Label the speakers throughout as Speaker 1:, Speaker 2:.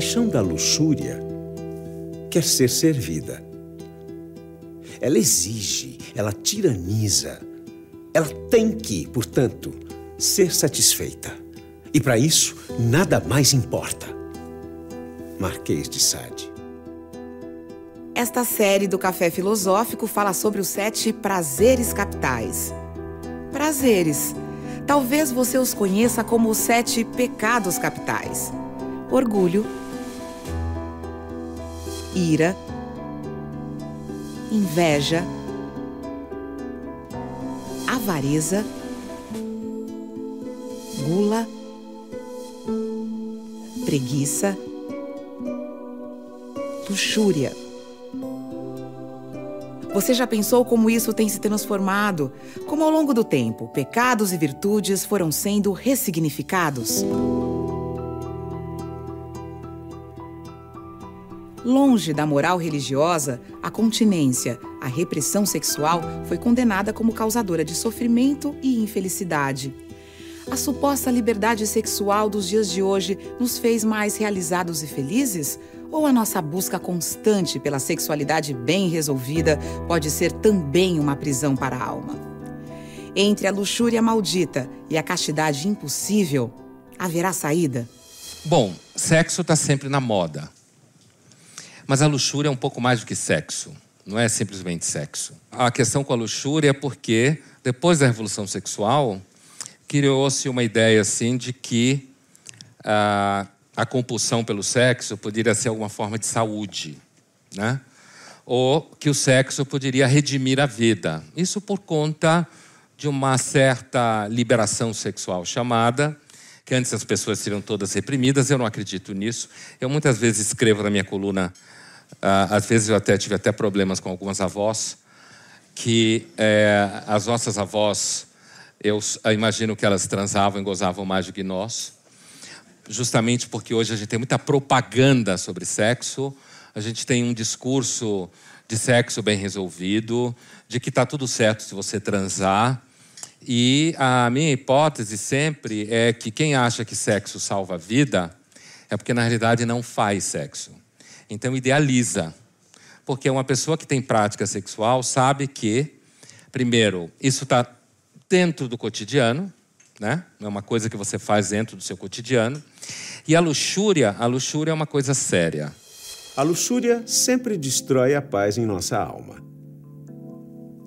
Speaker 1: paixão da luxúria quer ser servida. Ela exige, ela tiraniza. Ela tem que, portanto, ser satisfeita. E para isso, nada mais importa. Marquês de Sade.
Speaker 2: Esta série do Café Filosófico fala sobre os sete prazeres capitais. Prazeres. Talvez você os conheça como os sete pecados capitais: orgulho, ira, inveja, avareza, gula, preguiça, luxúria. Você já pensou como isso tem se transformado? Como ao longo do tempo, pecados e virtudes foram sendo ressignificados? Longe da moral religiosa, a continência, a repressão sexual foi condenada como causadora de sofrimento e infelicidade. A suposta liberdade sexual dos dias de hoje nos fez mais realizados e felizes? Ou a nossa busca constante pela sexualidade bem resolvida pode ser também uma prisão para a alma? Entre a luxúria maldita e a castidade impossível, haverá saída?
Speaker 3: Bom, sexo está sempre na moda. Mas a luxúria é um pouco mais do que sexo. Não é simplesmente sexo. A questão com a luxúria é porque, depois da revolução sexual, criou-se uma ideia assim de que a, a compulsão pelo sexo poderia ser alguma forma de saúde, né? Ou que o sexo poderia redimir a vida. Isso por conta de uma certa liberação sexual chamada que antes as pessoas seriam todas reprimidas. Eu não acredito nisso. Eu muitas vezes escrevo na minha coluna ah, às vezes eu até tive até problemas com algumas avós, que é, as nossas avós, eu imagino que elas transavam e gozavam mais do que nós, justamente porque hoje a gente tem muita propaganda sobre sexo, a gente tem um discurso de sexo bem resolvido, de que está tudo certo se você transar. E a minha hipótese sempre é que quem acha que sexo salva a vida é porque na realidade não faz sexo. Então, idealiza. Porque uma pessoa que tem prática sexual sabe que, primeiro, isso está dentro do cotidiano, né? É uma coisa que você faz dentro do seu cotidiano. E a luxúria, a luxúria é uma coisa séria.
Speaker 1: A luxúria sempre destrói a paz em nossa alma.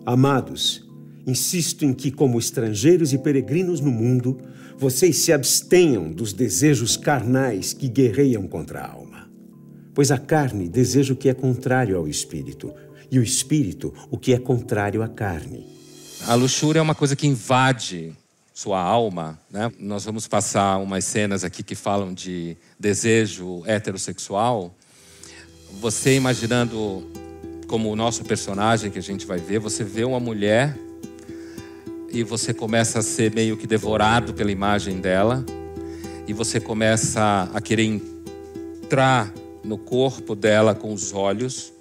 Speaker 1: Amados, insisto em que, como estrangeiros e peregrinos no mundo, vocês se abstenham dos desejos carnais que guerreiam contra a alma. Pois a carne deseja o que é contrário ao espírito, e o espírito o que é contrário à carne.
Speaker 3: A luxúria é uma coisa que invade sua alma, né? Nós vamos passar umas cenas aqui que falam de desejo heterossexual. Você imaginando como o nosso personagem que a gente vai ver, você vê uma mulher e você começa a ser meio que devorado pela imagem dela e você começa a querer entrar no corpo dela com os olhos.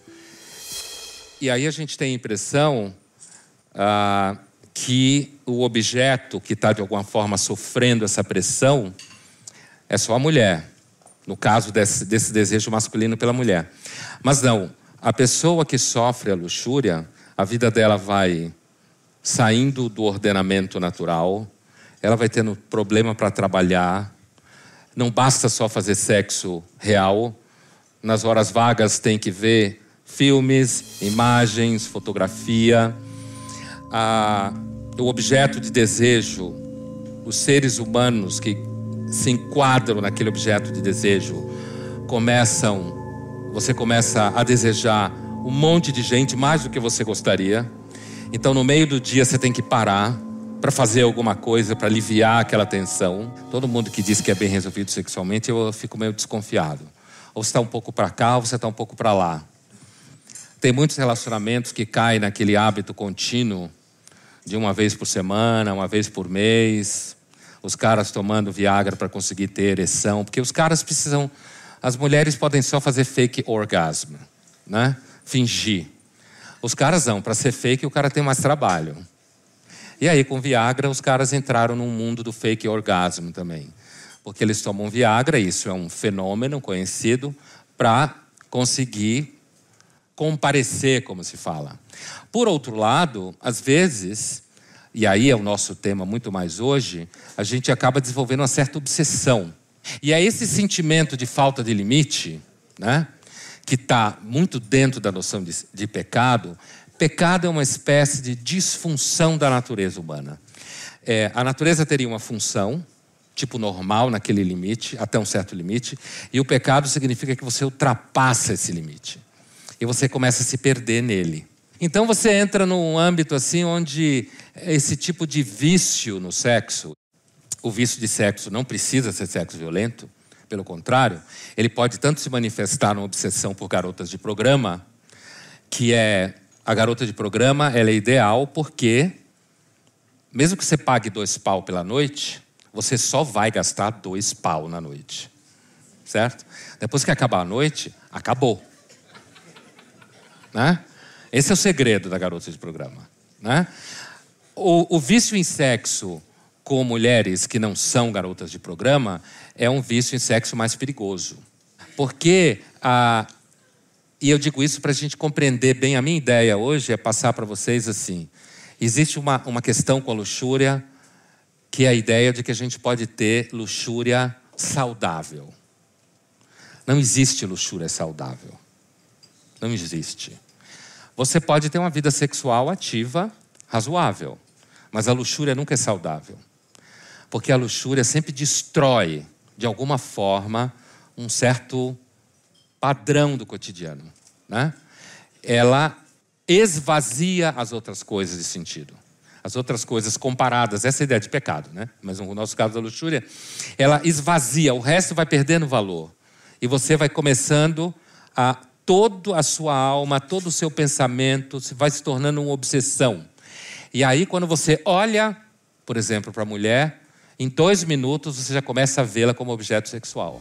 Speaker 3: E aí a gente tem a impressão ah, que o objeto que está de alguma forma sofrendo essa pressão é só a mulher, no caso desse, desse desejo masculino pela mulher. Mas não, a pessoa que sofre a luxúria, a vida dela vai saindo do ordenamento natural, ela vai tendo problema para trabalhar, não basta só fazer sexo real, nas horas vagas tem que ver filmes, imagens, fotografia. Ah, o objeto de desejo, os seres humanos que se enquadram naquele objeto de desejo, começam, você começa a desejar um monte de gente mais do que você gostaria. Então, no meio do dia, você tem que parar para fazer alguma coisa para aliviar aquela tensão. Todo mundo que diz que é bem resolvido sexualmente, eu fico meio desconfiado. Ou você está um pouco para cá, ou você está um pouco para lá. Tem muitos relacionamentos que caem naquele hábito contínuo de uma vez por semana, uma vez por mês. Os caras tomando Viagra para conseguir ter ereção, porque os caras precisam. As mulheres podem só fazer fake orgasmo, né? Fingir. Os caras não, para ser fake o cara tem mais trabalho. E aí com Viagra os caras entraram no mundo do fake orgasmo também. Porque eles tomam Viagra, isso é um fenômeno conhecido, para conseguir comparecer, como se fala. Por outro lado, às vezes, e aí é o nosso tema muito mais hoje, a gente acaba desenvolvendo uma certa obsessão. E é esse sentimento de falta de limite, né, que está muito dentro da noção de, de pecado. Pecado é uma espécie de disfunção da natureza humana. É, a natureza teria uma função, tipo normal, naquele limite, até um certo limite, e o pecado significa que você ultrapassa esse limite. E você começa a se perder nele. Então você entra num âmbito assim onde esse tipo de vício no sexo, o vício de sexo não precisa ser sexo violento, pelo contrário, ele pode tanto se manifestar numa obsessão por garotas de programa, que é a garota de programa, ela é ideal porque mesmo que você pague dois pau pela noite, você só vai gastar dois pau na noite. Certo? Depois que acabar a noite, acabou. Né? Esse é o segredo da garota de programa. Né? O, o vício em sexo com mulheres que não são garotas de programa é um vício em sexo mais perigoso. Porque, a, e eu digo isso para a gente compreender bem, a minha ideia hoje é passar para vocês assim: Existe uma, uma questão com a luxúria, que é a ideia de que a gente pode ter luxúria saudável. Não existe luxúria saudável. Não existe. Você pode ter uma vida sexual ativa, razoável, mas a luxúria nunca é saudável. Porque a luxúria sempre destrói, de alguma forma, um certo padrão do cotidiano. Né? Ela esvazia as outras coisas de sentido. As outras coisas comparadas, essa é ideia de pecado, né? Mas no nosso caso da luxúria, ela esvazia, o resto vai perdendo valor. E você vai começando a toda a sua alma, todo o seu pensamento vai se tornando uma obsessão. E aí, quando você olha, por exemplo, para a mulher, em dois minutos você já começa a vê-la como objeto sexual.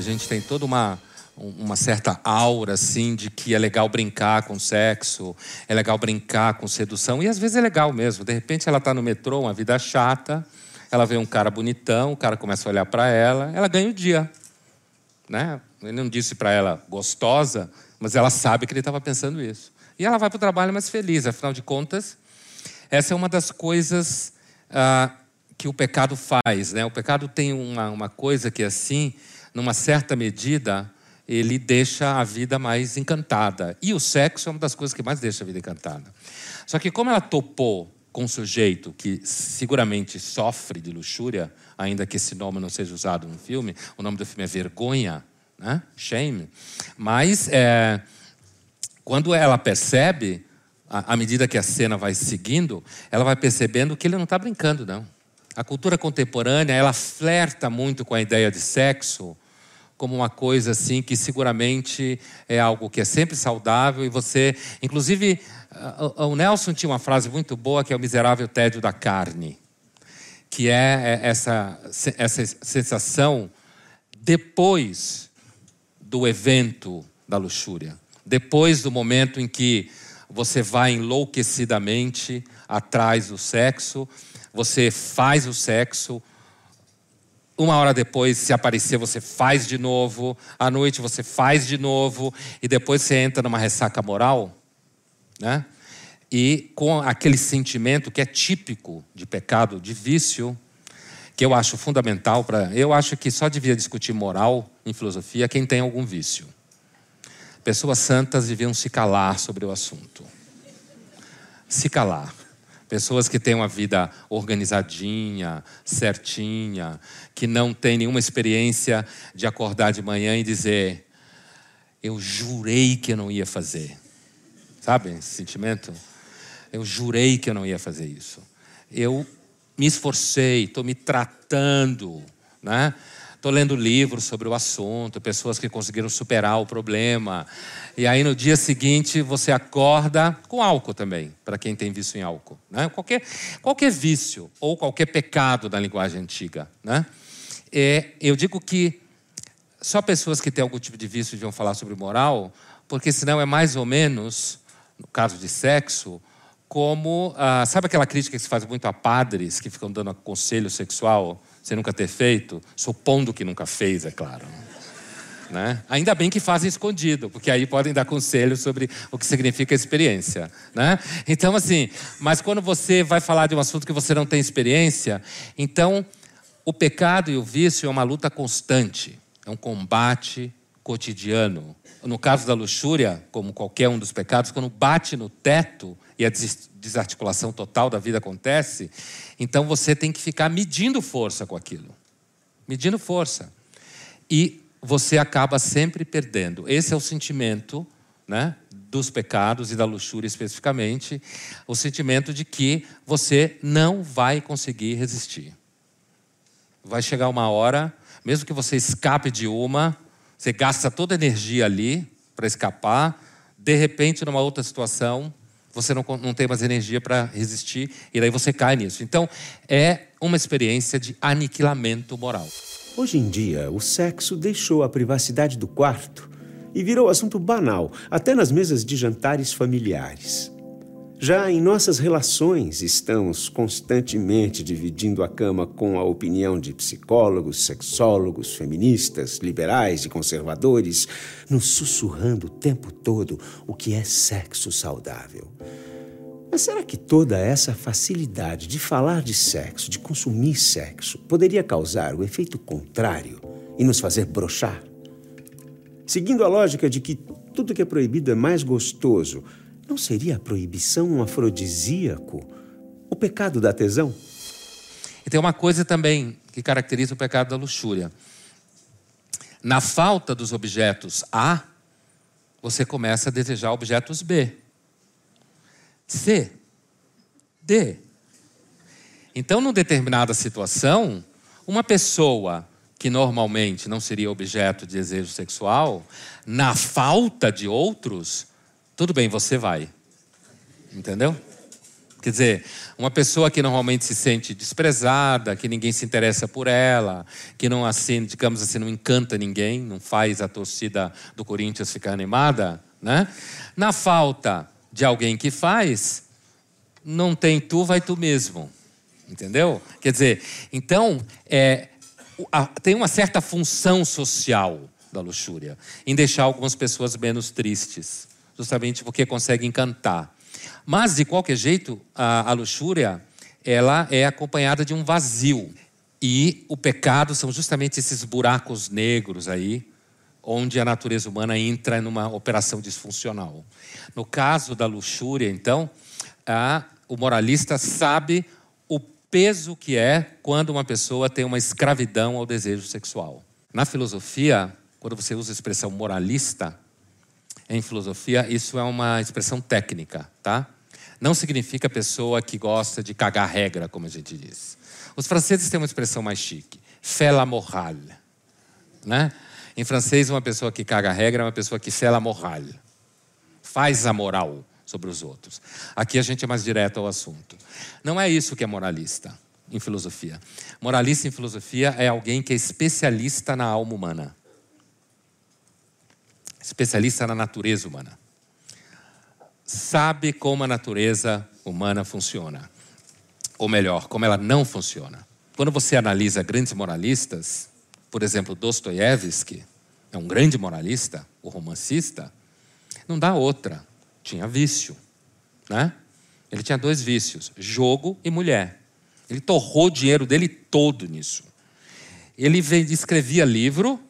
Speaker 3: A gente tem toda uma, uma certa aura assim de que é legal brincar com sexo, é legal brincar com sedução, e às vezes é legal mesmo. De repente ela está no metrô, uma vida chata, ela vê um cara bonitão, o cara começa a olhar para ela, ela ganha o dia. Né? Ele não disse para ela gostosa, mas ela sabe que ele estava pensando isso. E ela vai para o trabalho mais feliz, afinal de contas, essa é uma das coisas ah, que o pecado faz. Né? O pecado tem uma, uma coisa que é assim numa certa medida, ele deixa a vida mais encantada. E o sexo é uma das coisas que mais deixa a vida encantada. Só que como ela topou com um sujeito que seguramente sofre de luxúria, ainda que esse nome não seja usado no filme, o nome do filme é Vergonha, né? Shame. Mas é, quando ela percebe, à medida que a cena vai seguindo, ela vai percebendo que ele não está brincando, não. A cultura contemporânea, ela flerta muito com a ideia de sexo como uma coisa assim que seguramente é algo que é sempre saudável. E você, inclusive, o Nelson tinha uma frase muito boa que é o miserável tédio da carne, que é, é essa essa sensação depois do evento da luxúria, depois do momento em que você vai enlouquecidamente atrás do sexo, você faz o sexo, uma hora depois, se aparecer, você faz de novo. À noite, você faz de novo. E depois você entra numa ressaca moral. Né? E com aquele sentimento que é típico de pecado, de vício, que eu acho fundamental para. Eu acho que só devia discutir moral em filosofia quem tem algum vício. pessoas santas deviam se calar sobre o assunto. Se calar. Pessoas que têm uma vida organizadinha, certinha, que não têm nenhuma experiência de acordar de manhã e dizer: Eu jurei que eu não ia fazer. Sabe esse sentimento? Eu jurei que eu não ia fazer isso. Eu me esforcei, estou me tratando, né? Estou lendo livros sobre o assunto, pessoas que conseguiram superar o problema. E aí no dia seguinte você acorda com álcool também, para quem tem vício em álcool. Né? Qualquer, qualquer vício ou qualquer pecado da linguagem antiga. Né? É, eu digo que só pessoas que têm algum tipo de vício deviam falar sobre moral, porque senão é mais ou menos, no caso de sexo, como. Ah, sabe aquela crítica que se faz muito a padres que ficam dando conselho sexual? Você nunca ter feito, supondo que nunca fez, é claro. Né? Ainda bem que fazem escondido, porque aí podem dar conselhos sobre o que significa experiência. Né? Então, assim, mas quando você vai falar de um assunto que você não tem experiência, então o pecado e o vício é uma luta constante, é um combate cotidiano. No caso da luxúria, como qualquer um dos pecados, quando bate no teto e a desarticulação total da vida acontece, então você tem que ficar medindo força com aquilo. Medindo força. E você acaba sempre perdendo. Esse é o sentimento né, dos pecados e da luxúria especificamente, o sentimento de que você não vai conseguir resistir. Vai chegar uma hora, mesmo que você escape de uma, você gasta toda a energia ali para escapar, de repente, numa outra situação, você não, não tem mais energia para resistir e daí você cai nisso. Então, é uma experiência de aniquilamento moral.
Speaker 1: Hoje em dia, o sexo deixou a privacidade do quarto e virou assunto banal, até nas mesas de jantares familiares. Já em nossas relações, estamos constantemente dividindo a cama com a opinião de psicólogos, sexólogos, feministas, liberais e conservadores, nos sussurrando o tempo todo o que é sexo saudável. Mas será que toda essa facilidade de falar de sexo, de consumir sexo, poderia causar o efeito contrário e nos fazer brochar? Seguindo a lógica de que tudo que é proibido é mais gostoso, não seria a proibição um afrodisíaco? O pecado da tesão?
Speaker 3: E tem uma coisa também que caracteriza o pecado da luxúria. Na falta dos objetos A, você começa a desejar objetos B, C, D. Então, numa determinada situação, uma pessoa que normalmente não seria objeto de desejo sexual, na falta de outros, tudo bem, você vai. Entendeu? Quer dizer, uma pessoa que normalmente se sente desprezada, que ninguém se interessa por ela, que não assim, digamos assim, não encanta ninguém, não faz a torcida do Corinthians ficar animada, né? Na falta de alguém que faz, não tem tu, vai tu mesmo. Entendeu? Quer dizer, então, é, tem uma certa função social da luxúria em deixar algumas pessoas menos tristes justamente porque consegue encantar. Mas, de qualquer jeito, a, a luxúria ela é acompanhada de um vazio. E o pecado são justamente esses buracos negros aí, onde a natureza humana entra numa operação disfuncional. No caso da luxúria, então, a, o moralista sabe o peso que é quando uma pessoa tem uma escravidão ao desejo sexual. Na filosofia, quando você usa a expressão moralista, em filosofia, isso é uma expressão técnica, tá? Não significa pessoa que gosta de cagar regra, como a gente diz. Os franceses têm uma expressão mais chique, fait la morale, né? Em francês, uma pessoa que caga regra é uma pessoa que fait la morale, faz a moral sobre os outros. Aqui a gente é mais direto ao assunto. Não é isso que é moralista em filosofia. Moralista em filosofia é alguém que é especialista na alma humana especialista na natureza humana. Sabe como a natureza humana funciona. Ou melhor, como ela não funciona. Quando você analisa grandes moralistas, por exemplo, Dostoiévski, é um grande moralista, o romancista, não dá outra. Tinha vício. Né? Ele tinha dois vícios: jogo e mulher. Ele torrou o dinheiro dele todo nisso. Ele escrevia livro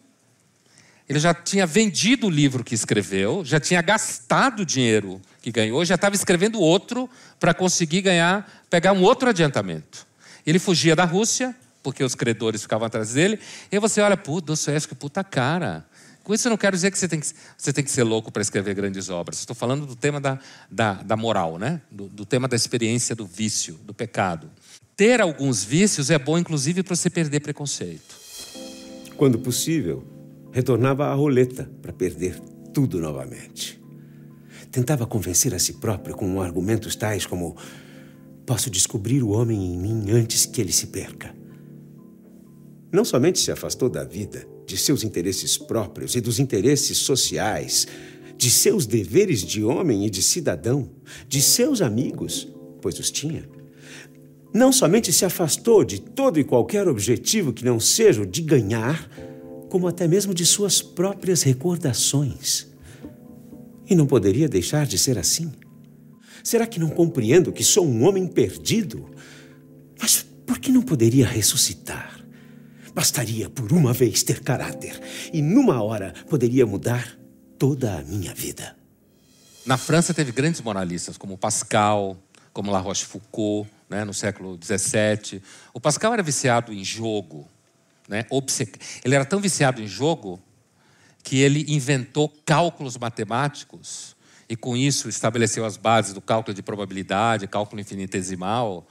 Speaker 3: Ele já tinha vendido o livro que escreveu, já tinha gastado o dinheiro que ganhou, já estava escrevendo outro para conseguir ganhar, pegar um outro adiantamento. Ele fugia da Rússia, porque os credores ficavam atrás dele, e você olha, pô, Dostoiévski, puta cara. Com isso eu não quero dizer que você tem que, você tem que ser louco para escrever grandes obras. Estou falando do tema da, da, da moral, né? Do, do tema da experiência do vício, do pecado. Ter alguns vícios é bom, inclusive, para você perder preconceito.
Speaker 1: Quando possível, retornava à roleta para perder tudo novamente. Tentava convencer a si próprio com argumentos tais como: posso descobrir o homem em mim antes que ele se perca. Não somente se afastou da vida, de seus interesses próprios e dos interesses sociais, de seus deveres de homem e de cidadão, de seus amigos, pois os tinha. Não somente se afastou de todo e qualquer objetivo que não seja o de ganhar, como até mesmo de suas próprias recordações. E não poderia deixar de ser assim. Será que não compreendo que sou um homem perdido? Mas por que não poderia ressuscitar? Bastaria por uma vez ter caráter, e numa hora poderia mudar toda a minha vida.
Speaker 3: Na França teve grandes moralistas, como Pascal, como La Rochefoucauld, né, no século XVII. O Pascal era viciado em jogo. Né, Ele era tão viciado em jogo que ele inventou cálculos matemáticos e, com isso, estabeleceu as bases do cálculo de probabilidade, cálculo infinitesimal,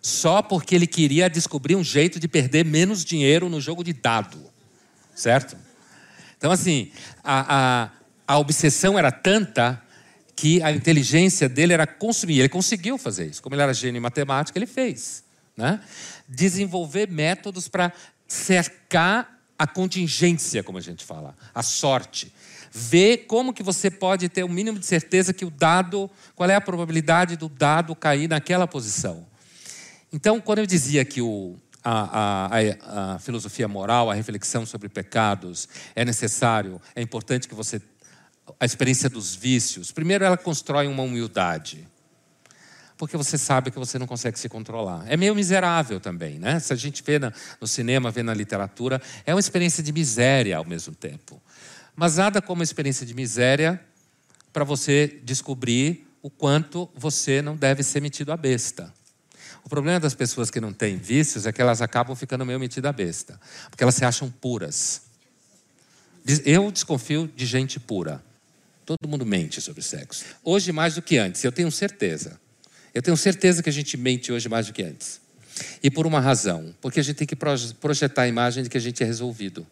Speaker 3: só porque ele queria descobrir um jeito de perder menos dinheiro no jogo de dado. Certo? Então, assim, a, a, a obsessão era tanta que a inteligência dele era consumir. Ele conseguiu fazer isso. Como ele era gênio em matemática, ele fez. Né? Desenvolver métodos para cercar a contingência, como a gente fala, a sorte. Ver como que você pode ter o mínimo de certeza que o dado, qual é a probabilidade do dado cair naquela posição. Então, quando eu dizia que o, a, a, a, filosofia moral, a reflexão sobre pecados é necessário, é importante que você. A experiência dos vícios. Primeiro, ela constrói uma humildade. Porque você sabe que você não consegue se controlar. É meio miserável também, né? Se a gente vê no cinema, vê na literatura, é uma experiência de miséria ao mesmo tempo. Mas nada como experiência de miséria para você descobrir o quanto você não deve ser metido a besta. O problema das pessoas que não têm vícios é que elas acabam ficando meio metidas a besta, porque elas se acham puras. Eu desconfio de gente pura. Todo mundo mente sobre sexo. Hoje mais do que antes, eu tenho certeza. Eu tenho certeza que a gente mente hoje mais do que antes. E por uma razão, porque a gente tem que projetar a imagem de que a gente é resolvido.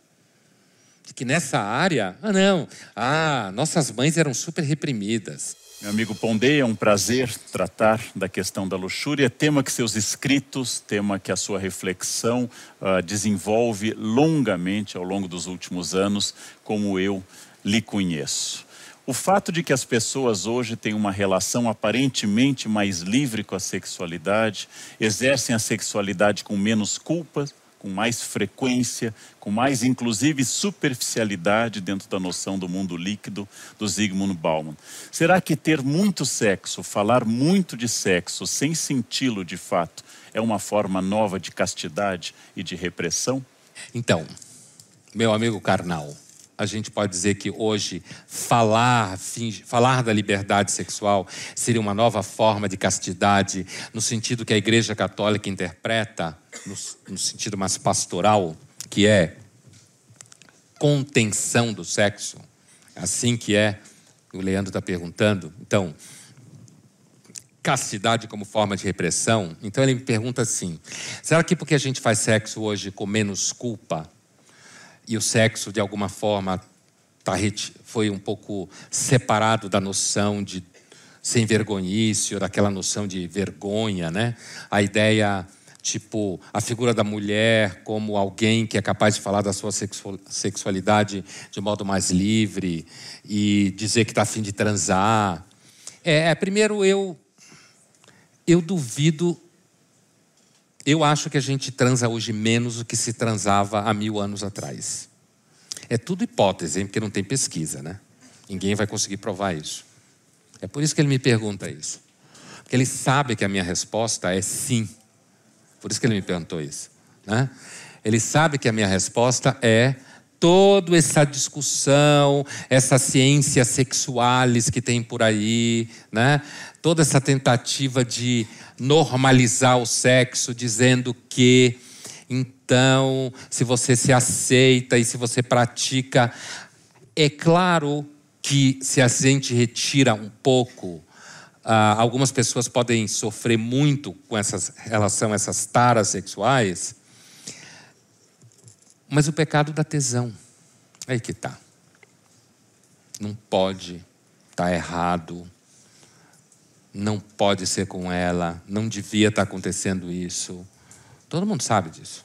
Speaker 3: De que nessa área, ah não, ah, nossas mães eram super reprimidas.
Speaker 4: Meu amigo Pondei, é um prazer tratar da questão da luxúria, tema que seus escritos, tema que a sua reflexão uh, desenvolve longamente ao longo dos últimos anos, como eu lhe conheço. O fato de que as pessoas hoje têm uma relação aparentemente mais livre com a sexualidade, exercem a sexualidade com menos culpa, com mais frequência, com mais inclusive superficialidade dentro da noção do mundo líquido do Zygmunt Bauman. Será que ter muito sexo, falar muito de sexo sem senti-lo de fato, é uma forma nova de castidade e de repressão?
Speaker 3: Então, meu amigo carnal, a gente pode dizer que hoje falar, falar da liberdade sexual seria uma nova forma de castidade, no sentido que a Igreja Católica interpreta, no, no sentido mais pastoral, que é contenção do sexo. Assim que é, o Leandro está perguntando. Então, castidade como forma de repressão. Então ele me pergunta assim: será que porque a gente faz sexo hoje com menos culpa, e o sexo, de alguma forma, tá, foi um pouco separado da noção de sem vergonhice, ou daquela noção de vergonha, né? A ideia, tipo, a figura da mulher como alguém que é capaz de falar da sua sexualidade de modo mais livre e dizer que está afim de transar. É, é, primeiro, eu, eu duvido eu acho que a gente transa hoje menos do que se transava há mil anos atrás. É tudo hipótese, hein? porque não tem pesquisa, né? Ninguém vai conseguir provar isso. É por isso que ele me pergunta isso. Porque ele sabe que a minha resposta é sim. Por isso que ele me perguntou isso. Né? Ele sabe que a minha resposta é toda essa discussão, essas ciências sexuais que tem por aí, né? Toda essa tentativa de normalizar o sexo, dizendo que então, se você se aceita e se você pratica, é claro que se a gente retira um pouco, ah, algumas pessoas podem sofrer muito com essa relação, essas taras sexuais, mas o pecado da tesão, aí que está. Não pode, está errado, não pode ser com ela, não devia estar tá acontecendo isso. Todo mundo sabe disso.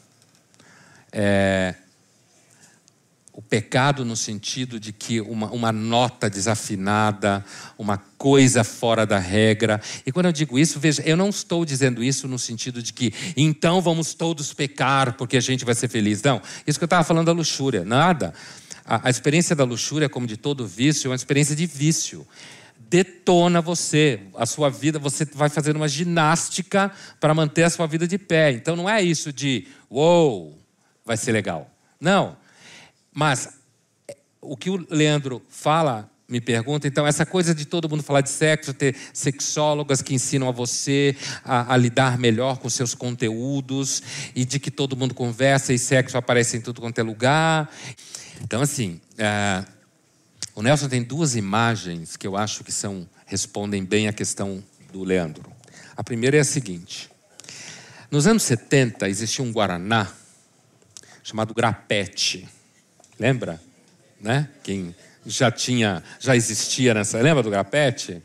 Speaker 3: É, o pecado no sentido de que uma, uma nota desafinada, uma coisa fora da regra. E quando eu digo isso, veja, eu não estou dizendo isso no sentido de que então vamos todos pecar porque a gente vai ser feliz. Não, isso que eu estava falando da luxúria, nada. A, a experiência da luxúria, como de todo vício, é uma experiência de vício detona você, a sua vida, você vai fazendo uma ginástica para manter a sua vida de pé. Então não é isso de, uou, vai ser legal. Não. Mas o que o Leandro fala, me pergunta, então, essa coisa de todo mundo falar de sexo, ter sexólogas que ensinam a você a, a lidar melhor com seus conteúdos, e de que todo mundo conversa e sexo aparece em tudo quanto é lugar. Então, assim, é, o Nelson tem duas imagens que eu acho que são respondem bem à questão do Leandro. A primeira é a seguinte: nos anos 70 existia um guaraná chamado grapete. Lembra? Né? Quem já tinha, já existia nessa, lembra do grapete?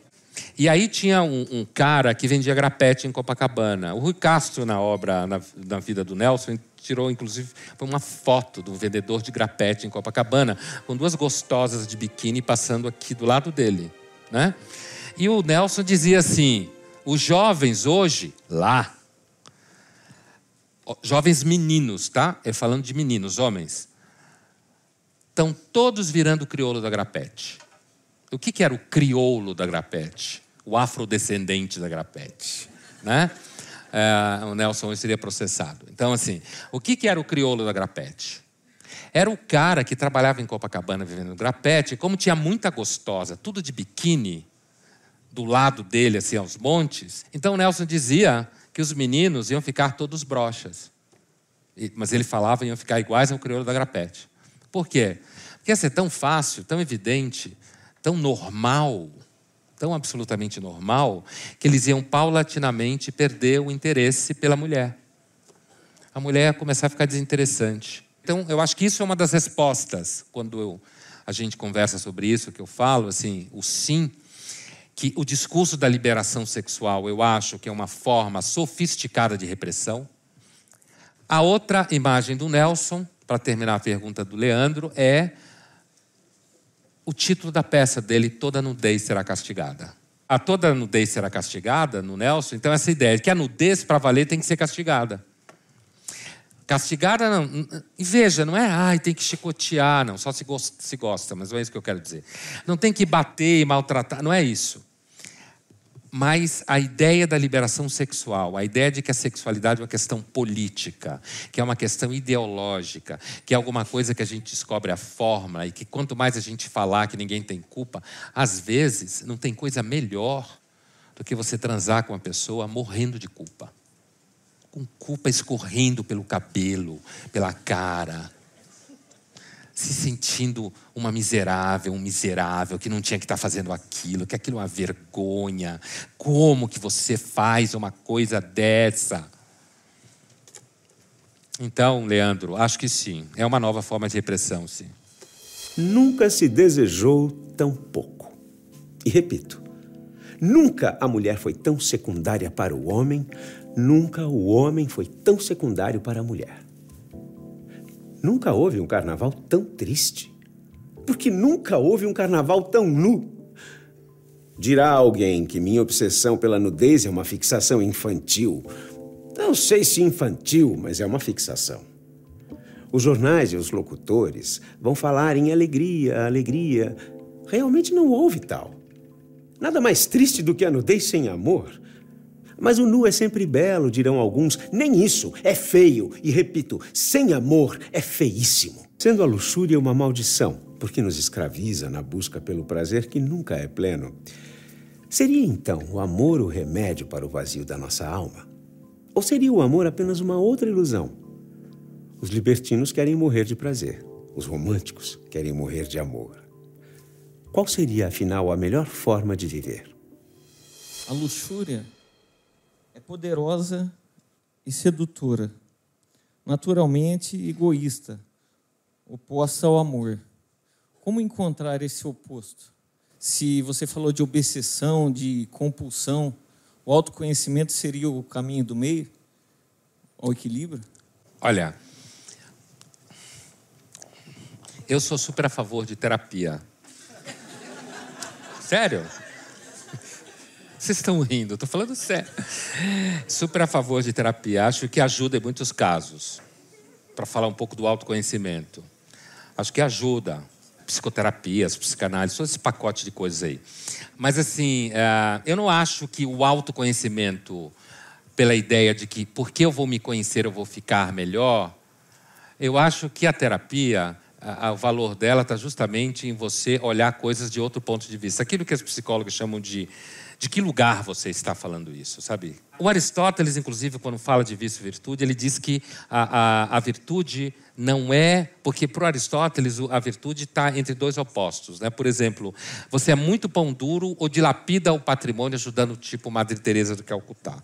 Speaker 3: E aí tinha um, um, cara que vendia grapete em Copacabana. O Rui Castro, na obra, na, na vida do Nelson, tirou inclusive uma foto do vendedor de grapete em Copacabana, com duas gostosas de biquíni passando aqui do lado dele, né? E o Nelson dizia assim: os jovens hoje, lá, jovens meninos, tá? É falando de meninos, homens, estão todos virando crioulo da grapete. O que, que era o crioulo da grapete? O afrodescendente da grapete, né? É, o Nelson seria processado. Então, assim, o que, que era o crioulo da grapete? Era o cara que trabalhava em Copacabana vivendo no grapete, como tinha muita gostosa, tudo de biquíni, do lado dele, assim, aos montes. Então, Nelson dizia que os meninos iam ficar todos brochas. Mas ele falava iam ficar iguais ao crioulo da grapete. Por quê? Porque ia ser tão fácil, tão evidente, tão normal tão absolutamente normal que eles iam paulatinamente perder o interesse pela mulher. A mulher ia começar a ficar desinteressante. Então, eu acho que isso é uma das respostas quando eu, a gente conversa sobre isso, que eu falo, assim, o sim, que o discurso da liberação sexual, eu acho que é uma forma sofisticada de repressão. A outra imagem do Nelson, para terminar a pergunta do Leandro, é o título da peça dele, Toda Nudez Será Castigada. A toda nudez será castigada, no Nelson, então essa ideia de que a nudez para valer tem que ser castigada. Castigada não. E veja, não é, ai, tem que chicotear, não, só se gosta, se gosta, mas não é isso que eu quero dizer. Não tem que bater e maltratar, não é isso. Mas a ideia da liberação sexual, a ideia de que a sexualidade é uma questão política, que é uma questão ideológica, que é alguma coisa que a gente descobre a forma e que quanto mais a gente falar que ninguém tem culpa, às vezes não tem coisa melhor do que você transar com uma pessoa morrendo de culpa. Com culpa escorrendo pelo cabelo, pela cara, se sentindo uma miserável, um miserável, que não tinha que estar fazendo aquilo, que aquilo é uma vergonha. Como que você faz uma coisa dessa? Então, Leandro, acho que sim. É uma nova forma de repressão, sim.
Speaker 1: Nunca se desejou tão pouco. E repito, nunca a mulher foi tão secundária para o homem, nunca o homem foi tão secundário para a mulher. Nunca houve um carnaval tão triste. Porque nunca houve um carnaval tão nu. Dirá alguém que minha obsessão pela nudez é uma fixação infantil. Não sei se infantil, mas é uma fixação. Os jornais e os locutores vão falar em alegria, alegria. Realmente não houve tal. Nada mais triste do que a nudez sem amor. Mas o nu é sempre belo, dirão alguns. Nem isso, é feio. E repito, sem amor é feíssimo. Sendo a luxúria uma maldição, porque nos escraviza na busca pelo prazer que nunca é pleno, seria então o amor o remédio para o vazio da nossa alma? Ou seria o amor apenas uma outra ilusão? Os libertinos querem morrer de prazer, os românticos querem morrer de amor. Qual seria, afinal, a melhor forma de viver?
Speaker 5: A luxúria é poderosa e sedutora, naturalmente egoísta, oposta ao amor. Como encontrar esse oposto? Se você falou de obsessão, de compulsão, o autoconhecimento seria o caminho do meio? Ao equilíbrio?
Speaker 3: Olha, eu sou super a favor de terapia. Sério? Vocês estão rindo, estou falando sério. Super a favor de terapia, acho que ajuda em muitos casos. Para falar um pouco do autoconhecimento. Acho que ajuda. Psicoterapias, psicanálise, todo esse pacote de coisas aí. Mas, assim, é, eu não acho que o autoconhecimento, pela ideia de que porque eu vou me conhecer eu vou ficar melhor, eu acho que a terapia o valor dela está justamente em você olhar coisas de outro ponto de vista. Aquilo que os psicólogos chamam de de que lugar você está falando isso, sabe? O Aristóteles, inclusive, quando fala de vício e virtude, ele diz que a, a, a virtude não é. Porque para o Aristóteles a virtude está entre dois opostos. Né? Por exemplo, você é muito pão duro ou dilapida o patrimônio ajudando tipo Madre Teresa do Calcutá.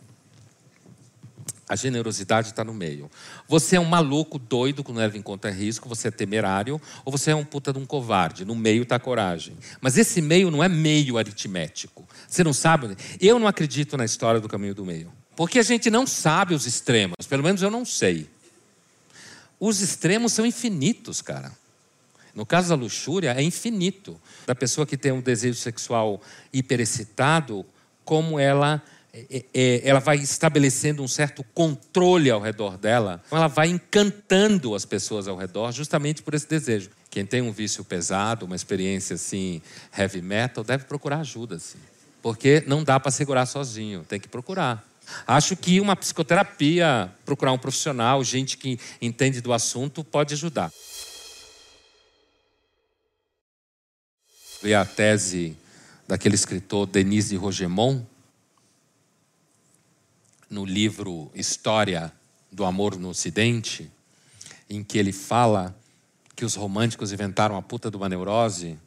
Speaker 3: A generosidade está no meio. Você é um maluco doido que não leva em conta risco, você é temerário, ou você é um puta de um covarde. No meio está a coragem. Mas esse meio não é meio aritmético. Você não sabe? Eu não acredito na história do caminho do meio. Porque a gente não sabe os extremos. Pelo menos eu não sei. Os extremos são infinitos, cara. No caso da luxúria, é infinito. Da pessoa que tem um desejo sexual hiperexcitado, como ela ela vai estabelecendo um certo controle ao redor dela, ela vai encantando as pessoas ao redor justamente por esse desejo. Quem tem um vício pesado, uma experiência assim heavy metal, deve procurar ajuda, assim, porque não dá para segurar sozinho, tem que procurar. Acho que uma psicoterapia, procurar um profissional, gente que entende do assunto, pode ajudar. Li a tese daquele escritor Denise de Rogemont, no livro História do Amor no Ocidente, em que ele fala que os românticos inventaram a puta de uma neurose,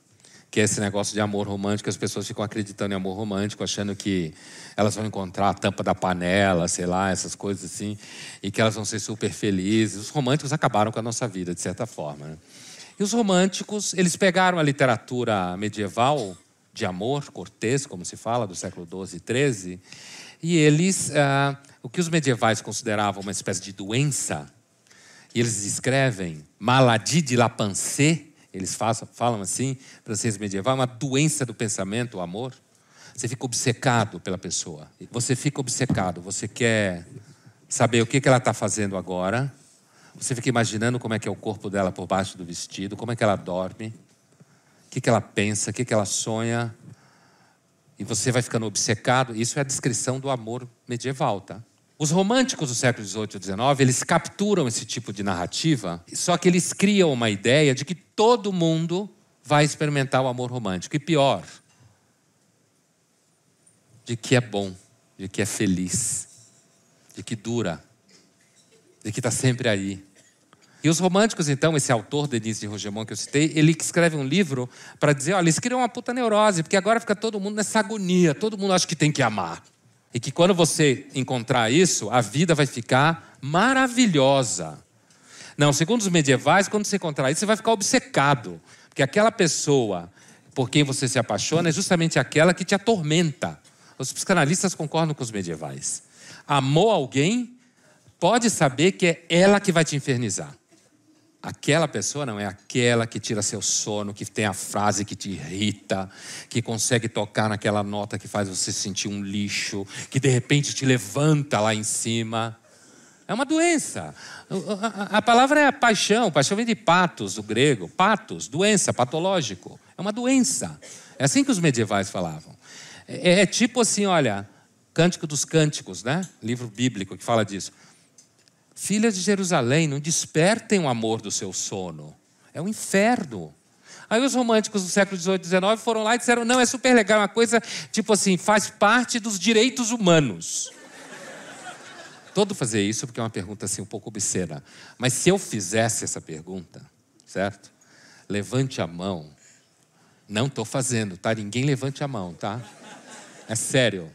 Speaker 3: que é esse negócio de amor romântico, as pessoas ficam acreditando em amor romântico, achando que elas vão encontrar a tampa da panela, sei lá, essas coisas assim, e que elas vão ser super felizes. Os românticos acabaram com a nossa vida, de certa forma. Né? E os românticos, eles pegaram a literatura medieval de amor, cortês, como se fala, do século XII e XIII, e eles, ah, o que os medievais consideravam uma espécie de doença, e eles escrevem maladie de la pensée, eles falam assim, francês medieval, uma doença do pensamento, o amor. Você fica obcecado pela pessoa. Você fica obcecado, você quer saber o que ela está fazendo agora. Você fica imaginando como é que é o corpo dela por baixo do vestido, como é que ela dorme, o que ela pensa, o que ela sonha, e você vai ficando obcecado. Isso é a descrição do amor medieval, tá? Os românticos do século XVIII e XIX, eles capturam esse tipo de narrativa, só que eles criam uma ideia de que todo mundo vai experimentar o amor romântico. E pior, de que é bom, de que é feliz, de que dura, de que está sempre aí. E os românticos, então, esse autor, Denise de Rogemont, que eu citei, ele escreve um livro para dizer: olha, eles criam uma puta neurose, porque agora fica todo mundo nessa agonia, todo mundo acha que tem que amar. E que quando você encontrar isso, a vida vai ficar maravilhosa. Não, segundo os medievais, quando você encontrar isso, você vai ficar obcecado. Porque aquela pessoa por quem você se apaixona é justamente aquela que te atormenta. Os psicanalistas concordam com os medievais. Amou alguém, pode saber que é ela que vai te infernizar. Aquela pessoa não é aquela que tira seu sono, que tem a frase que te irrita, que consegue tocar naquela nota que faz você sentir um lixo, que de repente te levanta lá em cima. É uma doença. A palavra é paixão. Paixão vem de patos, do grego. Patos, doença, patológico. É uma doença. É assim que os medievais falavam. É, é tipo assim, olha, Cântico dos Cânticos, né? Livro bíblico que fala disso. Filhas de Jerusalém, não despertem o amor do seu sono. É um inferno. Aí os românticos do século XVIII e XIX foram lá e disseram: não, é super legal, é uma coisa tipo assim, faz parte dos direitos humanos. Todo fazer isso porque é uma pergunta assim um pouco obscena. Mas se eu fizesse essa pergunta, certo? Levante a mão. Não estou fazendo, tá? Ninguém levante a mão, tá? É sério.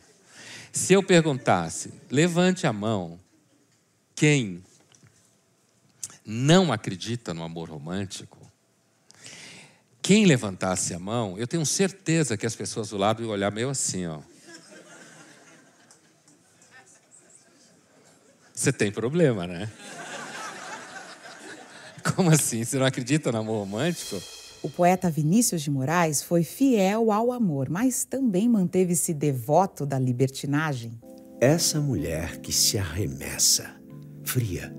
Speaker 3: Se eu perguntasse, levante a mão, quem não acredita no amor romântico, quem levantasse a mão, eu tenho certeza que as pessoas do lado iam olhar meio assim, ó. Você tem problema, né? Como assim? Você não acredita no amor romântico?
Speaker 2: O poeta Vinícius de Moraes foi fiel ao amor, mas também manteve-se devoto da libertinagem.
Speaker 1: Essa mulher que se arremessa, fria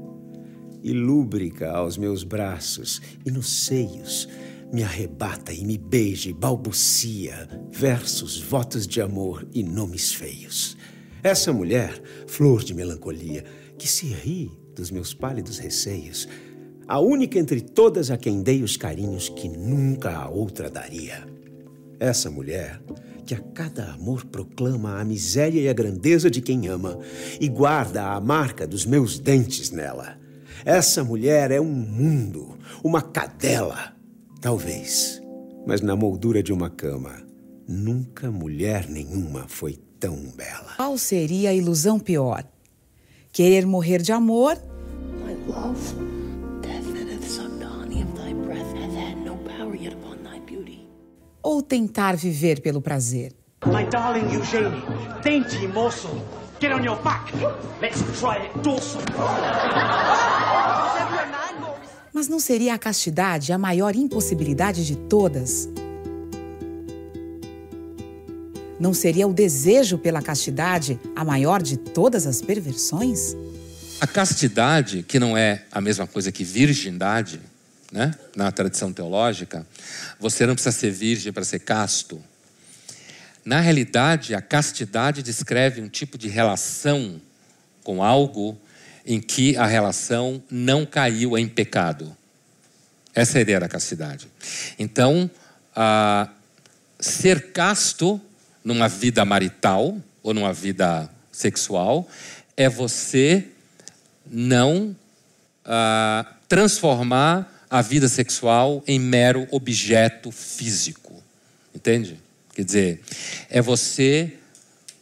Speaker 1: e lúbrica aos meus braços e nos seios, me arrebata e me beija e balbucia versos, votos de amor e nomes feios. Essa mulher, flor de melancolia, que se ri dos meus pálidos receios, a única entre todas a quem dei os carinhos que nunca a outra daria. Essa mulher que a cada amor proclama a miséria e a grandeza de quem ama e guarda a marca dos meus dentes nela. Essa mulher é um mundo, uma cadela, talvez, mas na moldura de uma cama. Nunca mulher nenhuma foi tão bela.
Speaker 2: Qual seria a ilusão pior? Querer morrer de amor?
Speaker 6: My love,
Speaker 2: Ou tentar viver pelo prazer?
Speaker 7: My darling Eugenie, dainty morsel, get on your back. Let's try it dorsal.
Speaker 2: Mas não seria a castidade a maior impossibilidade de todas? Não seria o desejo pela castidade a maior de todas as perversões?
Speaker 3: A castidade, que não é a mesma coisa que virgindade, né? na tradição teológica, você não precisa ser virgem para ser casto. Na realidade, a castidade descreve um tipo de relação com algo em que a relação não caiu em pecado. Essa é a ideia da castidade. Então, ser casto numa vida marital ou numa vida sexual é você não ah, transformar a vida sexual em mero objeto físico. Entende? Quer dizer, é você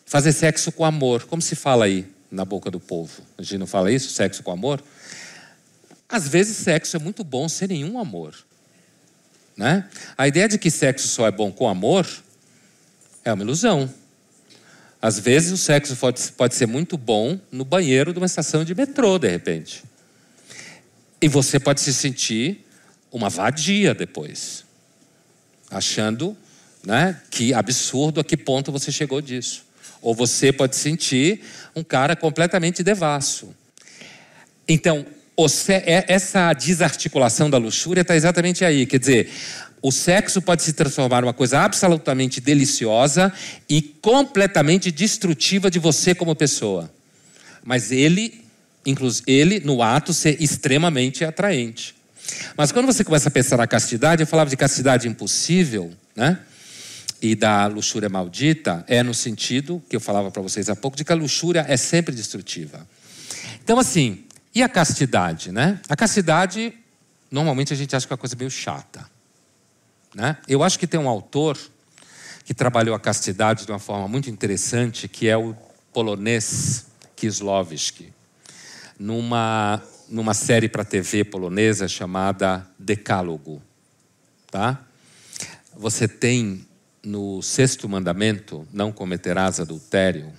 Speaker 3: fazer sexo com amor. Como se fala aí na boca do povo? A gente não fala isso? Sexo com amor? Às vezes, sexo é muito bom sem nenhum amor. Né? A ideia de que sexo só é bom com amor é uma ilusão. Às vezes o sexo pode, pode ser muito bom no banheiro de uma estação de metrô, de repente. E você pode se sentir uma vadia depois, achando né, que absurdo a que ponto você chegou disso. Ou você pode sentir um cara completamente devasso. Então, é, essa desarticulação da luxúria está exatamente aí. Quer dizer, o sexo pode se transformar numa coisa absolutamente deliciosa e completamente destrutiva de você como pessoa. Mas ele, inclusive ele, no ato, ser extremamente atraente. Mas quando você começa a pensar na castidade, eu falava de castidade impossível, né? E da luxúria maldita, é no sentido que eu falava para vocês há pouco, de que a luxúria é sempre destrutiva. Então, assim, e a castidade, né? A castidade, normalmente a gente acha que é uma coisa meio chata. Né? Eu acho que tem um autor que trabalhou a castidade de uma forma muito interessante, que é o polonês Kislovski, numa, numa série para TV polonesa chamada Decálogo. Tá? Você tem no sexto mandamento, não cometerás adultério,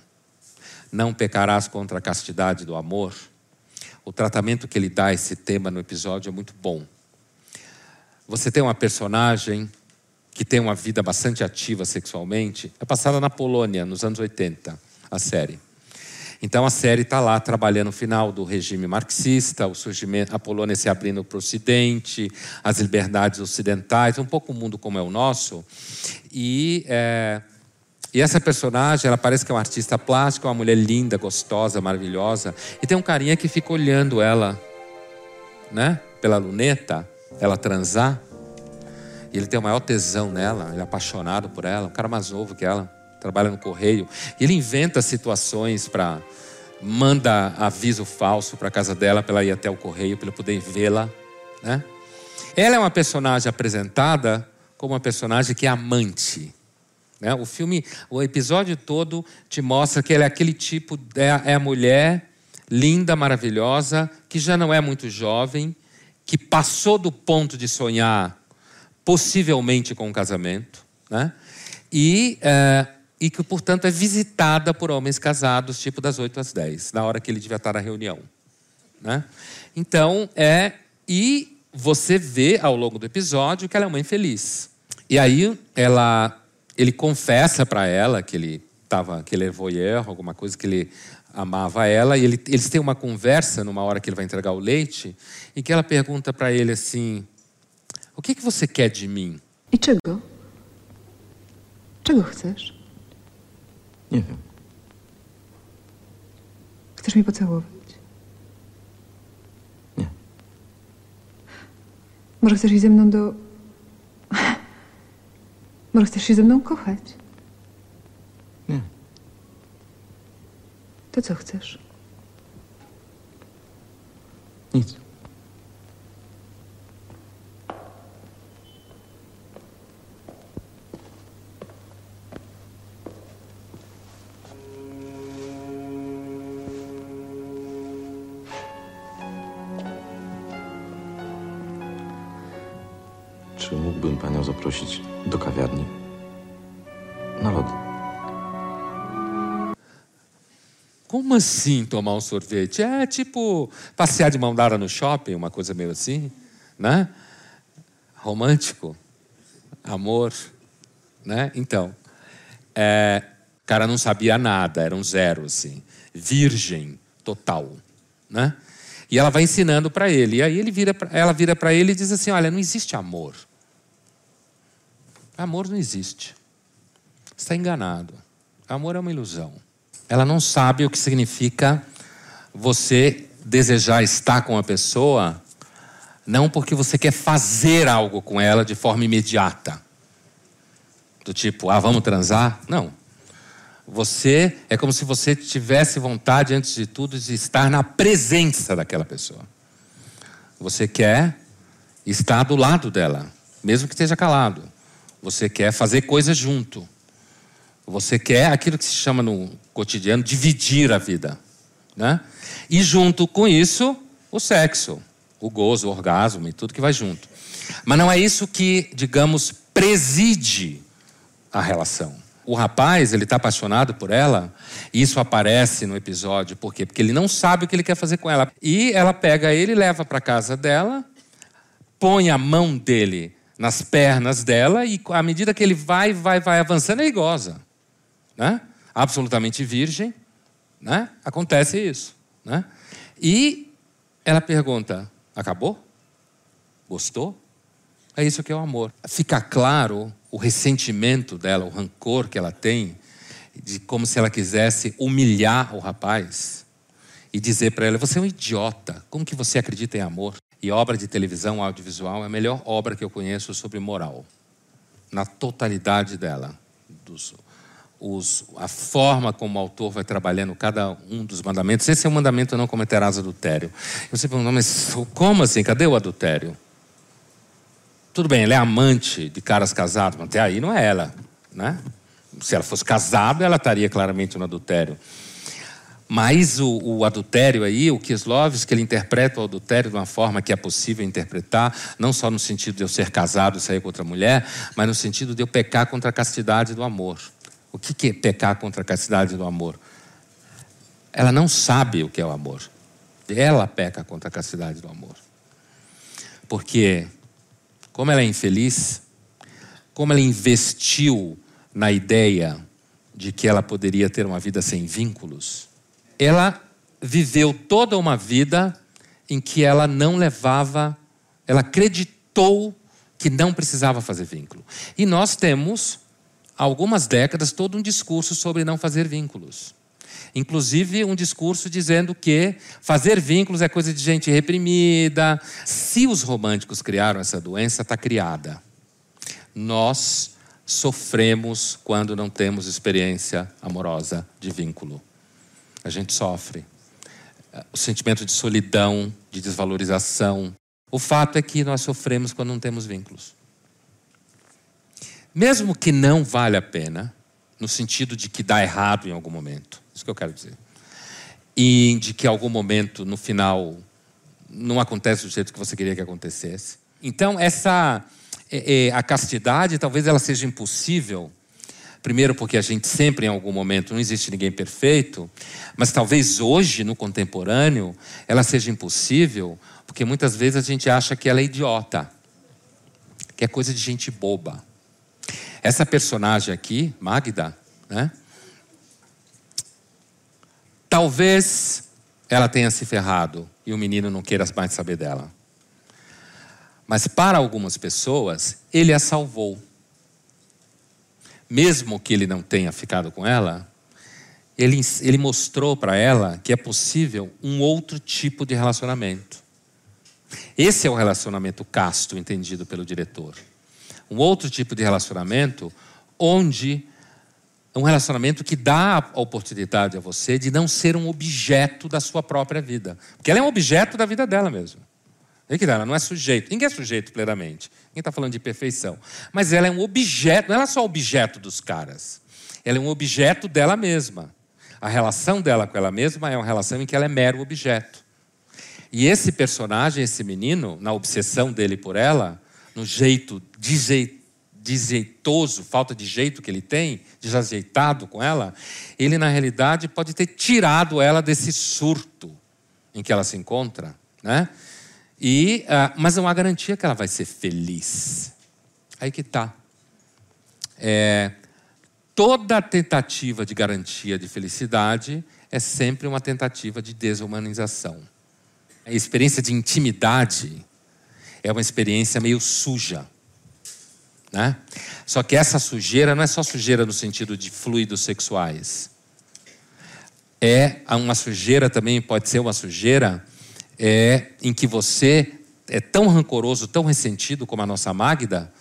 Speaker 3: não pecarás contra a castidade do amor. O tratamento que ele dá a esse tema no episódio é muito bom. Você tem uma personagem que tem uma vida bastante ativa sexualmente. É passada na Polônia, nos anos 80, a série. Então a série está lá trabalhando o final do regime marxista, o surgimento, a Polônia se abrindo para o Ocidente, as liberdades ocidentais, um pouco o mundo como é o nosso. E, é, e essa personagem, ela parece que é uma artista plástica, uma mulher linda, gostosa, maravilhosa. E tem um carinha que fica olhando ela, né, pela luneta ela transar. E ele tem o maior tesão nela, ele é apaixonado por ela, um cara mais novo que ela, trabalha no correio. E ele inventa situações para manda aviso falso para casa dela para ela ir até o correio para poder vê-la, né? Ela é uma personagem apresentada como uma personagem que é amante. Né? O filme, o episódio todo te mostra que ela é aquele tipo, é, é a mulher linda, maravilhosa, que já não é muito jovem, que passou do ponto de sonhar possivelmente com um casamento, né? e, é, e que, portanto, é visitada por homens casados, tipo das 8 às 10, na hora que ele devia estar na reunião. Né? Então, é. E você vê ao longo do episódio que ela é uma infeliz. E aí ela, ele confessa para ela que ele tava, que ele é voyeur, alguma coisa que ele amava ela, e ele, eles têm uma conversa numa hora que ele vai entregar o leite, e que ela pergunta para ele assim: O que, que você quer de mim?
Speaker 8: I czego? Czego chcesz?
Speaker 9: Nie wiem.
Speaker 8: Chcesz mnie pocałować?
Speaker 9: Nie.
Speaker 8: Może chcesz iść ze mną do... Może chcesz się ze mną kochać?
Speaker 9: Nie.
Speaker 8: To co chcesz?
Speaker 9: Nic. Mógłbym panią zaprosić do kawiarni? Na lody.
Speaker 3: Como assim tomar um sorvete? É tipo passear de mão dada no shopping, uma coisa meio assim, né? Romântico, amor, né? Então, é, cara não sabia nada, era um zero, assim, virgem total, né? E ela vai ensinando para ele. E aí ele vira, ela vira para ele e diz assim: Olha, não existe amor. Amor não existe. Está enganado. Amor é uma ilusão. Ela não sabe o que significa você desejar estar com a pessoa, não porque você quer fazer algo com ela de forma imediata. Do tipo, ah, vamos transar? Não. Você é como se você tivesse vontade, antes de tudo, de estar na presença daquela pessoa. Você quer estar do lado dela, mesmo que esteja calado. Você quer fazer coisas junto. Você quer aquilo que se chama no cotidiano dividir a vida, né? E junto com isso, o sexo, o gozo, o orgasmo e tudo que vai junto. Mas não é isso que, digamos, preside a relação. O rapaz, ele está apaixonado por ela, e isso aparece no episódio, por quê? Porque ele não sabe o que ele quer fazer com ela. E ela pega ele, leva para casa dela, põe a mão dele nas pernas dela, e à medida que ele vai, vai, vai avançando, ele goza. Né? Absolutamente virgem, né? acontece isso. Né? E ela pergunta: acabou? Gostou? É isso que é o amor. Fica claro o ressentimento dela, o rancor que ela tem, de como se ela quisesse humilhar o rapaz e dizer para ela: você é um idiota, como que você acredita em amor? E obra de televisão audiovisual é a melhor obra que eu conheço sobre moral, na totalidade dela. Dos, os, a forma como o autor vai trabalhando cada um dos mandamentos. Esse é o mandamento: não cometerás adultério. Você pergunta, mas como assim? Cadê o adultério? Tudo bem, ela é amante de caras casados, mas até aí não é ela. Né? Se ela fosse casada, ela estaria claramente no adultério. Mas o, o adultério aí, o Kislovski, ele interpreta o adultério de uma forma que é possível interpretar, não só no sentido de eu ser casado e sair com outra mulher, mas no sentido de eu pecar contra a castidade do amor. O que que é pecar contra a castidade do amor? Ela não sabe o que é o amor. Ela peca contra a castidade do amor. Porque, como ela é infeliz, como ela investiu na ideia de que ela poderia ter uma vida sem vínculos, ela viveu toda uma vida em que ela não levava, ela acreditou que não precisava fazer vínculo. E nós temos, há algumas décadas, todo um discurso sobre não fazer vínculos. Inclusive, um discurso dizendo que fazer vínculos é coisa de gente reprimida. Se os românticos criaram essa doença, está criada. Nós sofremos quando não temos experiência amorosa de vínculo. A gente sofre. O sentimento de solidão, de desvalorização. O fato é que nós sofremos quando não temos vínculos. Mesmo que não vale a pena, no sentido de que dá errado em algum momento. Isso que eu quero dizer. E de que em algum momento, no final, não acontece do jeito que você queria que acontecesse. Então, essa é, é, a castidade, talvez ela seja impossível. Primeiro, porque a gente sempre, em algum momento, não existe ninguém perfeito, mas talvez hoje, no contemporâneo, ela seja impossível, porque muitas vezes a gente acha que ela é idiota, que é coisa de gente boba. Essa personagem aqui, Magda, né? Talvez ela tenha se ferrado e o menino não queira mais saber dela. Mas para algumas pessoas, ele a salvou. Mesmo que ele não tenha ficado com ela, ele, ele mostrou para ela que é possível um outro tipo de relacionamento. Esse é o relacionamento casto entendido pelo diretor um outro tipo de relacionamento, onde é um relacionamento que dá a oportunidade a você de não ser um objeto da sua própria vida. Porque ela é um objeto da vida dela mesmo. Ela não é sujeito. Ninguém é sujeito plenamente. Ninguém está falando de perfeição. Mas ela é um objeto, não é só objeto dos caras. Ela é um objeto dela mesma. A relação dela com ela mesma é uma relação em que ela é mero objeto. E esse personagem, esse menino, na obsessão dele por ela, no jeito deseitoso, falta de jeito que ele tem, desajeitado com ela, ele na realidade pode ter tirado ela desse surto em que ela se encontra, né? E, uh, mas não há garantia que ela vai ser feliz. Aí que está. É, toda tentativa de garantia de felicidade é sempre uma tentativa de desumanização. A experiência de intimidade é uma experiência meio suja. Né? Só que essa sujeira não é só sujeira no sentido de fluidos sexuais. É uma sujeira também, pode ser uma sujeira é, em que você é tão rancoroso, tão ressentido como a nossa Magda,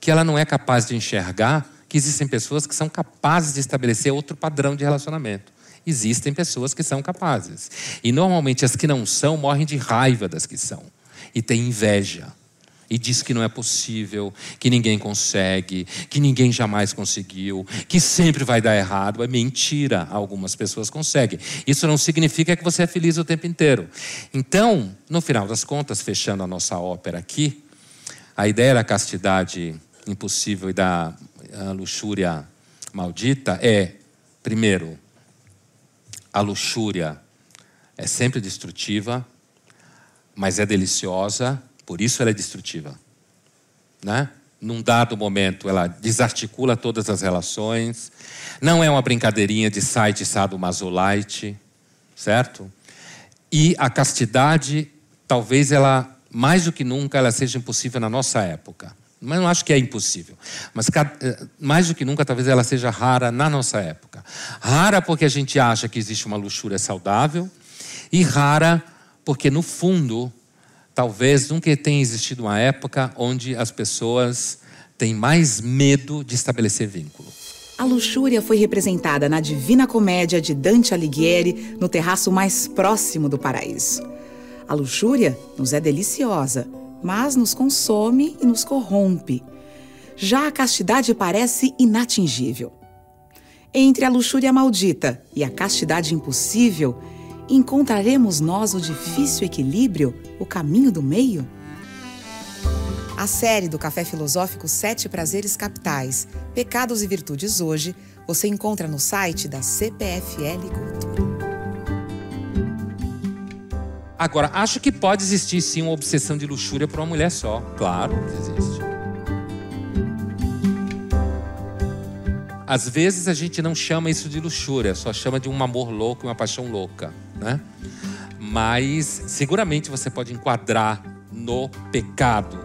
Speaker 3: que ela não é capaz de enxergar que existem pessoas que são capazes de estabelecer outro padrão de relacionamento. Existem pessoas que são capazes. E normalmente as que não são morrem de raiva das que são e tem inveja. E diz que não é possível, que ninguém consegue, que ninguém jamais conseguiu, que sempre vai dar errado. É mentira. Algumas pessoas conseguem. Isso não significa que você é feliz o tempo inteiro. Então, no final das contas, fechando a nossa ópera aqui, a ideia da castidade impossível e da luxúria maldita é, primeiro, a luxúria é sempre destrutiva, mas é deliciosa, por isso ela é destrutiva. Né? Num dado momento, ela desarticula todas as relações. Não é uma brincadeirinha de site sadomasolite, certo? E a castidade, talvez ela, mais do que nunca, ela seja impossível na nossa época. Mas não acho que é impossível. Mas eh, mais do que nunca, talvez ela seja rara na nossa época. Rara porque a gente acha que existe uma luxúria saudável e rara porque no fundo, talvez nunca tenha existido uma época onde as pessoas têm mais medo de estabelecer vínculo.
Speaker 2: A luxúria foi representada na Divina Comédia de Dante Alighieri, no terraço mais próximo do paraíso. A luxúria nos é deliciosa, mas nos consome e nos corrompe. Já a castidade parece inatingível. Entre a luxúria maldita e a castidade impossível, encontraremos nós o difícil equilíbrio, o caminho do meio? A série do Café Filosófico Sete Prazeres Capitais, Pecados e Virtudes Hoje, você encontra no site da CPFL Cultura.
Speaker 3: Agora, acho que pode existir sim uma obsessão de luxúria por uma mulher só. Claro existe. Às vezes a gente não chama isso de luxúria, só chama de um amor louco, uma paixão louca né? Mas seguramente você pode enquadrar no pecado.